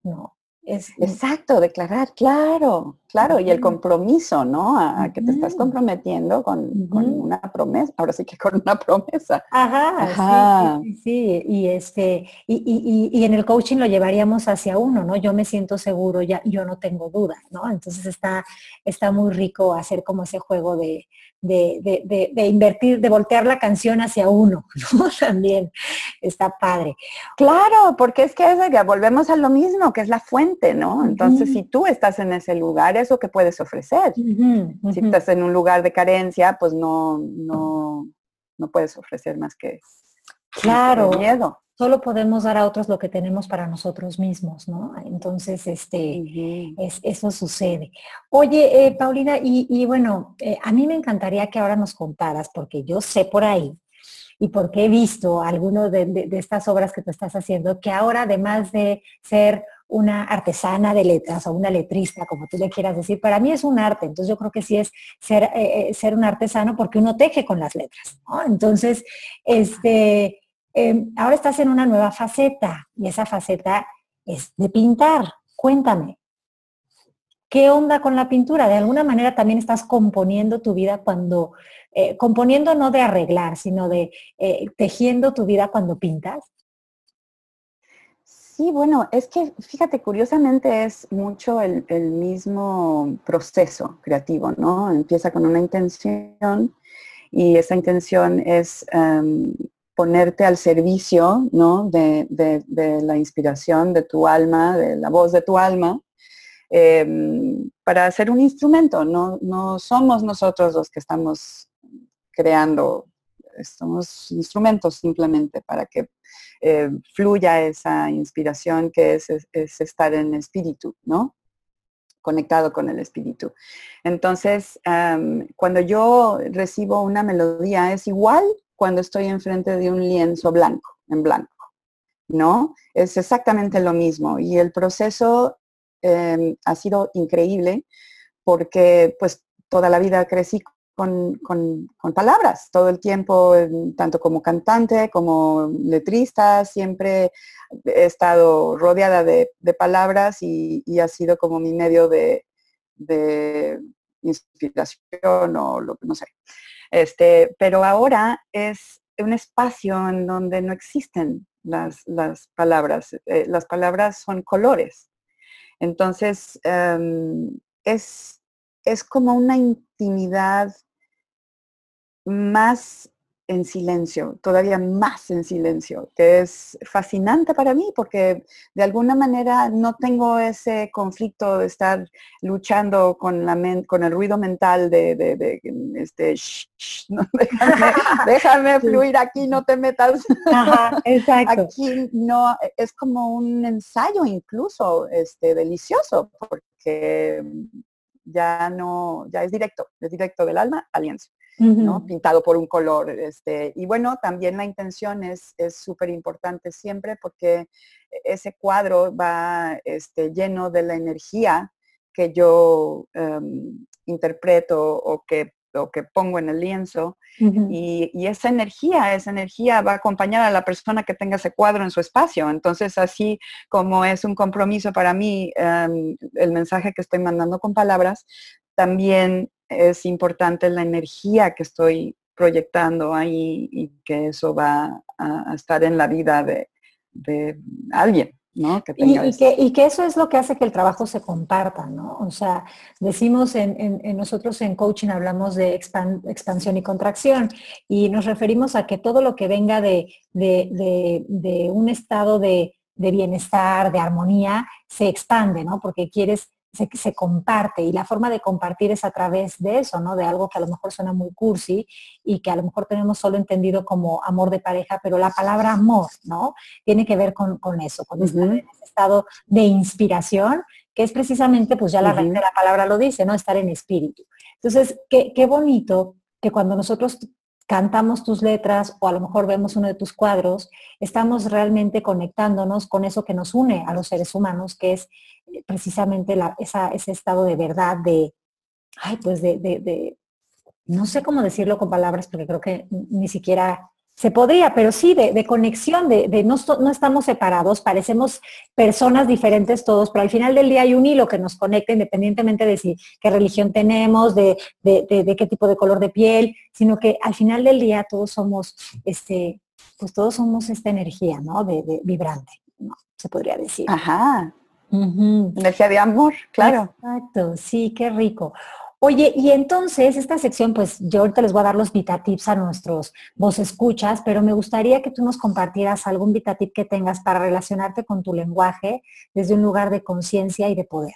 No, es, Exacto, declarar, claro, claro, y el compromiso, ¿no? A, a que te estás comprometiendo con, con una promesa, ahora sí que con una promesa. Ajá, sí, Ajá. sí, sí, sí, Y este, y, y- y- y en el coaching lo llevaríamos hacia uno, ¿no? Yo me siento seguro, ya, yo no tengo duda, ¿no? Entonces está, está muy rico hacer como ese juego de, de, de- de- de invertir, de voltear la canción hacia uno, ¿no? También está padre. Claro, porque es que es, ya volvemos a lo mismo, que es la fuente, ¿no? Entonces, si tú estás en ese lugar, es lo que puedes ofrecer. Si estás en un lugar de carencia, pues no, no, no puedes ofrecer más que Claro. miedo. Solo podemos dar a otros lo que tenemos para nosotros mismos, ¿no? Entonces, este. Es, eso sucede. Oye, eh, Paulina, y, y bueno, eh, a mí me encantaría que ahora nos contaras, porque yo sé por ahí y porque he visto algunas de, de, estas obras que tú estás haciendo, que ahora además de ser una artesana de letras o una letrista, como tú le quieras decir, para mí es un arte, entonces yo creo que sí es ser, eh, eh, ser un artesano porque uno teje con las letras, Entonces, este, em, ahora estás en una nueva faceta y esa faceta es de pintar. Cuéntame, ¿qué onda con la pintura? De alguna manera también estás componiendo tu vida cuando, eh, componiendo no de arreglar, sino de tejiendo tu vida cuando pintas. Sí, bueno, es que fíjate, curiosamente es mucho el, mismo proceso creativo, ¿no? Empieza con una intención y esa intención es em, ponerte al servicio, ¿no? De, la inspiración de tu alma, de la voz de tu alma, em, para hacer un instrumento. No, no somos nosotros los que estamos creando, somos instrumentos simplemente para que eh, fluya esa inspiración que es, estar en espíritu, ¿no? Conectado con el espíritu. Entonces, cuando yo recibo una melodía, es igual cuando estoy enfrente de un lienzo blanco, en blanco, ¿no? Es exactamente lo mismo. Y el proceso em, ha sido increíble porque pues toda la vida crecí con, palabras todo el tiempo, tanto como cantante, como letrista, siempre he estado rodeada de, palabras y, ha sido como mi medio de, inspiración o lo que no sé. Este, pero ahora es un espacio en donde no existen las, palabras. Eh, las palabras son colores. Entonces, em, es, es como una intimidad más en silencio, todavía más en silencio, que es fascinante para mí porque de alguna manera no tengo ese conflicto de estar luchando con, la con el ruido mental de, este, déjame, fluir aquí, no te metas. exacto. Aquí no, es como un ensayo incluso este, delicioso porque ya no, ya es directo, es directo del alma al lienzo. Pintado por un color. Este, y bueno, también la intención es súper importante siempre porque ese cuadro va este, lleno de la energía que yo em, interpreto o que, que pongo en el lienzo. y, esa energía, esa energía va a acompañar a la persona que tenga ese cuadro en su espacio. Entonces, así como es un compromiso para mí em, el mensaje que estoy mandando con palabras, también es importante la energía que estoy proyectando ahí y que eso va a, estar en la vida de, alguien. ¿no? Que y, que, eso es lo que hace que el trabajo se comparta, ¿no? O sea, decimos en, nosotros en coaching hablamos de expansión y contracción y nos referimos a que todo lo que venga de, un estado de, bienestar, de armonía, se expande, ¿no? Porque quieres se, comparte y la forma de compartir es a través de eso, ¿no? De algo que a lo mejor suena muy cursi y que a lo mejor tenemos solo entendido como amor de pareja, pero la palabra amor, ¿no? Tiene que ver con, eso, con estar en ese estado de inspiración, que es precisamente, pues ya la, la palabra lo dice, ¿no? Estar en espíritu. Entonces, qué, qué bonito que cuando nosotros cantamos tus letras o a lo mejor vemos uno de tus cuadros, estamos realmente conectándonos con eso que nos une a los seres humanos, que es eh, precisamente ese estado de verdad, de, ay, pues de, no sé cómo decirlo con palabras, porque creo que ni siquiera se podría, pero sí de, conexión, de, no, no, estamos separados, parecemos personas diferentes todos, pero al final del día hay un hilo que nos conecta independientemente de si qué religión tenemos, de, qué tipo de color de piel, sino que al final del día todos somos, este, pues todos somos esta energía, ¿no? De, vibrante, ¿no? Se podría decir. Ajá. Energía de amor, claro. Exacto, sí, qué rico. Oye, y entonces esta sección, pues yo ahorita les voy a dar los VitaTips a nuestros vos escuchas, pero me gustaría que tú nos compartieras algún VitaTip que tengas para relacionarte con tu lenguaje desde un lugar de conciencia y de poder.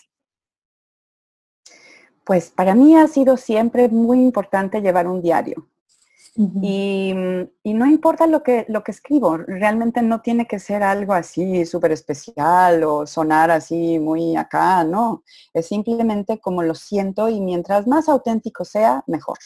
Pues para mí ha sido siempre muy importante llevar un diario y, no importa lo que, lo que escribo, realmente no tiene que ser algo así súper especial o sonar así muy acá, no. Es simplemente como lo siento y mientras más auténtico sea, mejor.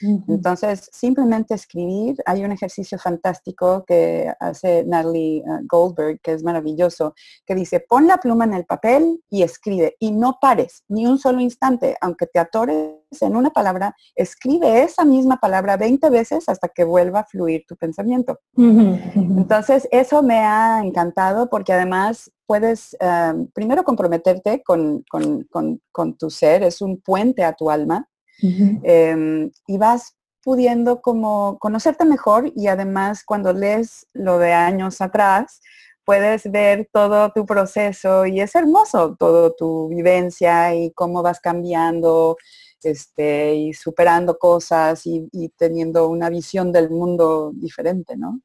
Entonces, simplemente escribir, hay un ejercicio fantástico que hace Natalie uh, Goldberg, que es maravilloso, que dice, pon la pluma en el papel y escribe, y no pares ni un solo instante, aunque te atores en una palabra, escribe esa misma palabra 20 veces hasta que vuelva a fluir tu pensamiento. Entonces, eso me ha encantado porque además puedes um, primero comprometerte con, con, tu ser, es un puente a tu alma Em, y vas pudiendo como conocerte mejor y además cuando lees lo de años atrás, puedes ver todo tu proceso y es hermoso todo tu vivencia y cómo vas cambiando este, y superando cosas y, teniendo una visión del mundo diferente, ¿no?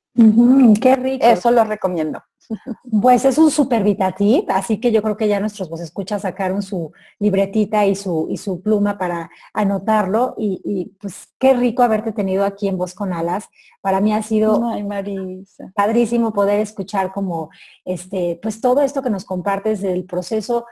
qué rico. Eso lo recomiendo. Pues es un super VitaTip, así que yo creo que ya nuestros vos escuchas sacaron su libretita y su, y su pluma para anotarlo y, pues qué rico haberte tenido aquí en Voz con Alas. Para mí ha sido padrísimo poder escuchar como este, pues todo esto que nos compartes del proceso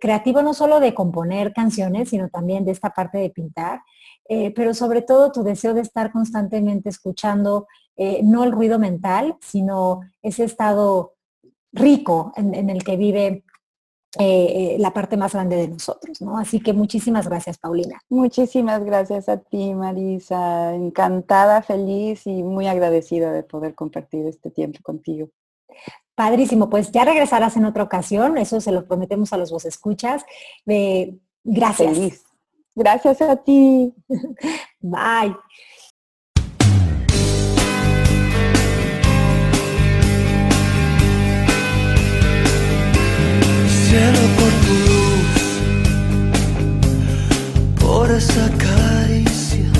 creativo no solo de componer canciones, sino también de esta parte de pintar, eh, pero sobre todo tu deseo de estar constantemente escuchando eh, no el ruido mental, sino ese estado rico en, el que vive eh, la parte más grande de nosotros, ¿no? Así que muchísimas gracias, Paulina. Muchísimas gracias a ti, Marisa. Encantada, feliz y muy agradecida de poder compartir este tiempo contigo. Padrísimo, pues ya regresarás en otra ocasión, eso se lo prometemos a los vos escuchas. Eh, gracias. Feliz. Gracias a ti. Bye. cielo por tu luz, por esa caricia,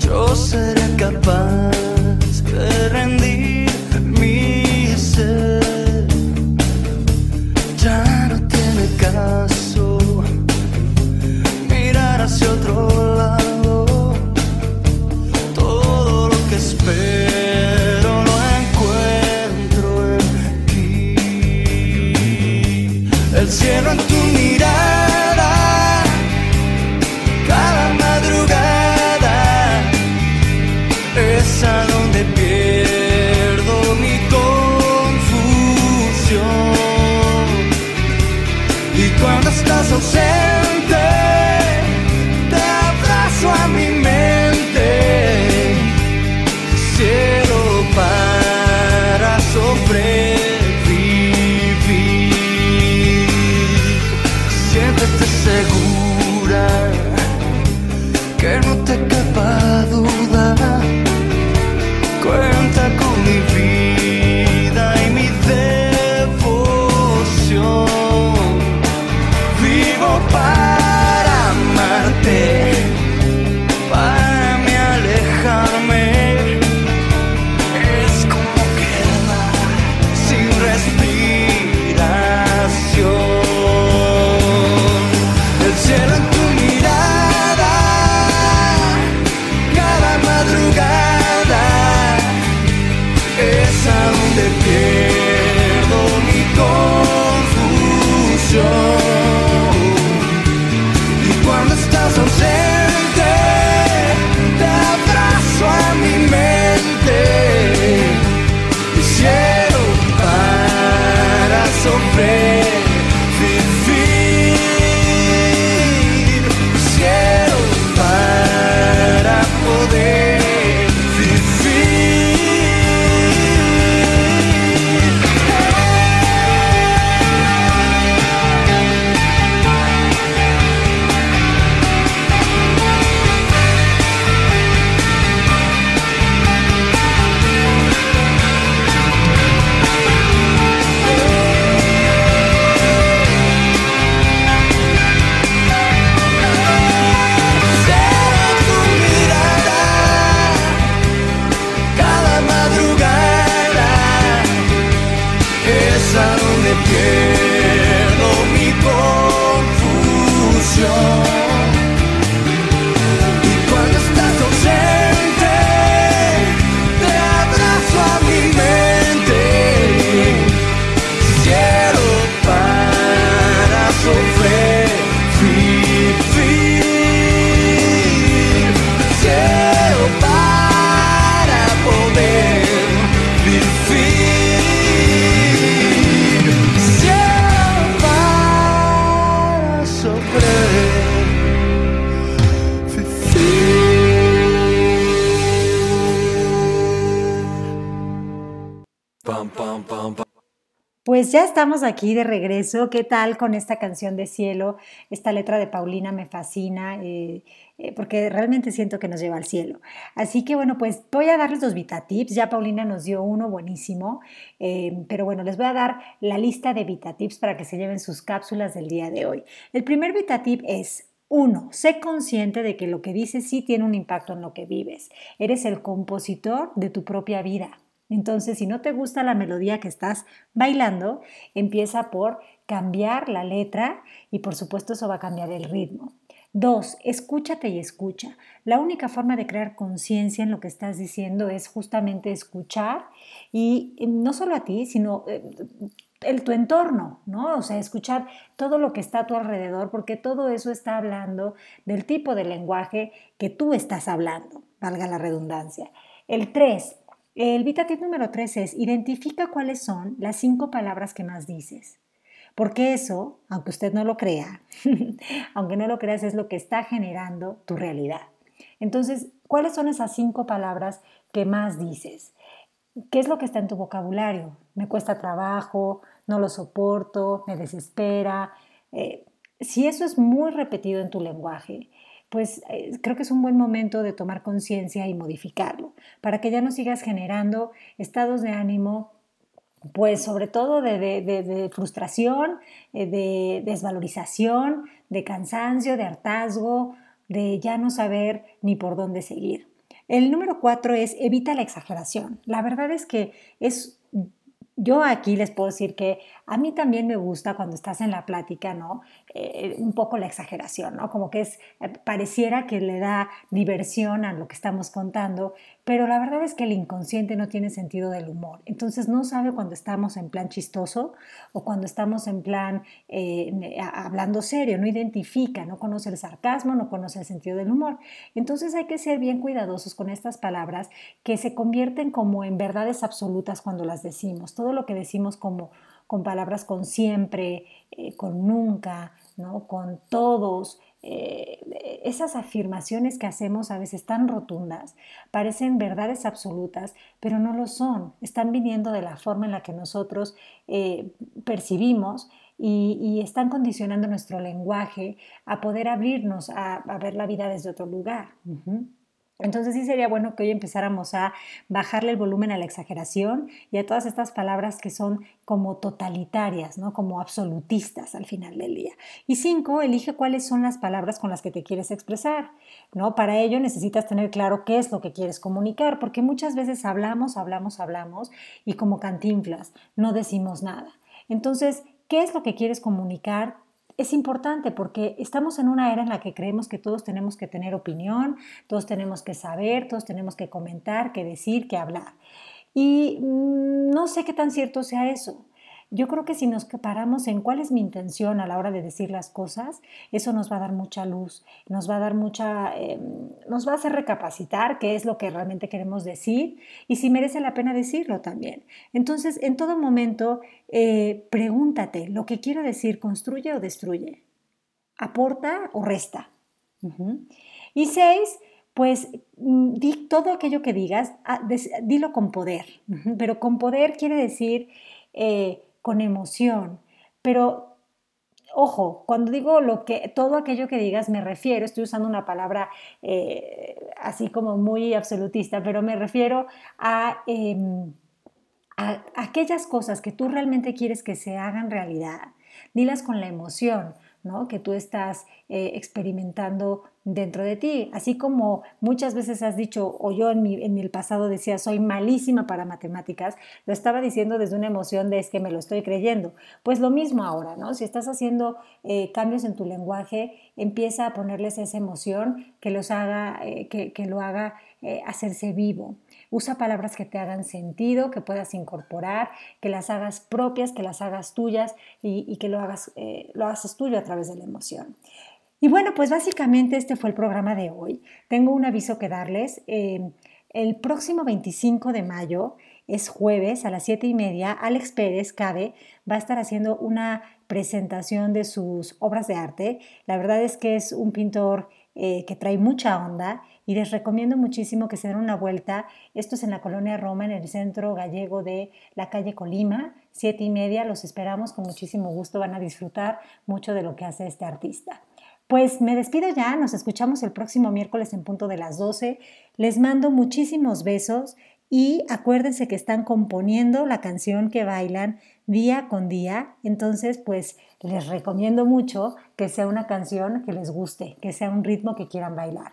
yo seré capaz de rendir aquí de regreso. ¿Qué tal con esta canción de cielo? Esta letra de Paulina me fascina eh, eh, porque realmente siento que nos lleva al cielo. Así que bueno, pues voy a darles los VitaTips. Ya Paulina nos dio uno buenísimo, eh, pero bueno, les voy a dar la lista de VitaTips para que se lleven sus cápsulas del día de hoy. El primer VitaTip es uno, sé consciente de que lo que dices sí tiene un impacto en lo que vives. Eres el compositor de tu propia vida. Entonces, si no te gusta la melodía que estás bailando, empieza por cambiar la letra y por supuesto eso va a cambiar el ritmo. Dos, escúchate y escucha. La única forma de crear conciencia en lo que estás diciendo es justamente escuchar y eh, no solo a ti, sino eh, el, tu entorno, ¿no? O sea, escuchar todo lo que está a tu alrededor, porque todo eso está hablando del tipo de lenguaje que tú estás hablando, valga la redundancia. El tres, el VitaTip número 3 es identifica cuáles son las cinco palabras que más dices. Porque eso, aunque usted no lo crea, aunque no lo creas, es lo que está generando tu realidad. Entonces, ¿cuáles son esas cinco palabras que más dices? ¿Qué es lo que está en tu vocabulario? Me cuesta trabajo, no lo soporto, me desespera. Eh, si eso es muy repetido en tu lenguaje, pues eh, creo que es un buen momento de tomar conciencia y modificarlo, para que ya no sigas generando estados de ánimo, pues sobre todo de, frustración, eh, de desvalorización, de cansancio, de hartazgo, de ya no saber ni por dónde seguir. El número cuatro es evita la exageración. La verdad es que es yo aquí les puedo decir que a mí también me gusta cuando estás en la plática, ¿no? Eh, un poco la exageración, ¿no? Como que es, eh, pareciera que le da diversión a lo que estamos contando, pero la verdad es que el inconsciente no tiene sentido del humor. Entonces no sabe cuando estamos en plan chistoso o cuando estamos en plan eh, hablando serio, no identifica, no conoce el sarcasmo, no conoce el sentido del humor. Entonces hay que ser bien cuidadosos con estas palabras que se convierten como en verdades absolutas cuando las decimos todo lo que decimos como con palabras con siempre, eh, con nunca, ¿no? con todos, eh, esas afirmaciones que hacemos a veces tan rotundas parecen verdades absolutas, pero no lo son. Están viniendo de la forma en la que nosotros eh, percibimos y, están condicionando nuestro lenguaje a poder abrirnos a, ver la vida desde otro lugar. Entonces sí sería bueno que hoy empezáramos a bajarle el volumen a la exageración y a todas estas palabras que son como totalitarias, ¿no? como absolutistas al final del día. Y cinco, elige cuáles son las palabras con las que te quieres expresar. ¿no? Para ello necesitas tener claro qué es lo que quieres comunicar, porque muchas veces hablamos, hablamos, hablamos y como cantinflas no decimos nada. Entonces, ¿qué es lo que quieres comunicar? Es importante porque estamos en una era en la que creemos que todos tenemos que tener opinión, todos tenemos que saber, todos tenemos que comentar, que decir, que hablar. Y mm, no sé qué tan cierto sea eso. Yo creo que si nos paramos en cuál es mi intención a la hora de decir las cosas, eso nos va a dar mucha luz, nos va a dar mucha, em, nos va a hacer recapacitar qué es lo que realmente queremos decir y si merece la pena decirlo también. Entonces, en todo momento, eh, pregúntate, ¿lo que quiero decir construye o destruye? ¿Aporta o resta? Y seis, pues mm, di todo aquello que digas, ah, dilo con poder, pero con poder quiere decir eh, con emoción. Pero ojo, cuando digo lo que, todo aquello que digas, me refiero, estoy usando una palabra eh, así como muy absolutista, pero me refiero em, a, aquellas cosas que tú realmente quieres que se hagan realidad. Dilas con la emoción, ¿no? que tú estás eh, experimentando dentro de ti. Así como muchas veces has dicho, o yo en, mi, en el pasado decía, soy malísima para matemáticas, lo estaba diciendo desde una emoción de es que me lo estoy creyendo. Pues lo mismo ahora, ¿no? Si estás haciendo eh, cambios en tu lenguaje, empieza a ponerles esa emoción que, los haga, eh, que, que, lo haga hacerse vivo. Usa palabras que te hagan sentido, que puedas incorporar, que las hagas propias, que las hagas tuyas y, que lo hagas, lo haces tuyo a través de la emoción. Y bueno, pues básicamente este fue el programa de hoy. Tengo un aviso que darles. Eh, el próximo 25 de mayo es jueves a las 7 y media. Alex Pérez Cabe va a estar haciendo una presentación de sus obras de arte. La verdad es que es un pintor eh, que trae mucha onda y les recomiendo muchísimo que se den una vuelta. Esto es en la colonia Roma, en el centro gallego de la calle Colima, siete y media. Los esperamos con muchísimo gusto, van a disfrutar mucho de lo que hace este artista. Pues me despido ya, nos escuchamos el próximo miércoles en punto de las 12. Les mando muchísimos besos y acuérdense que están componiendo la canción que bailan día con día. Entonces, pues les recomiendo mucho que sea una canción que les guste, que sea un ritmo que quieran bailar.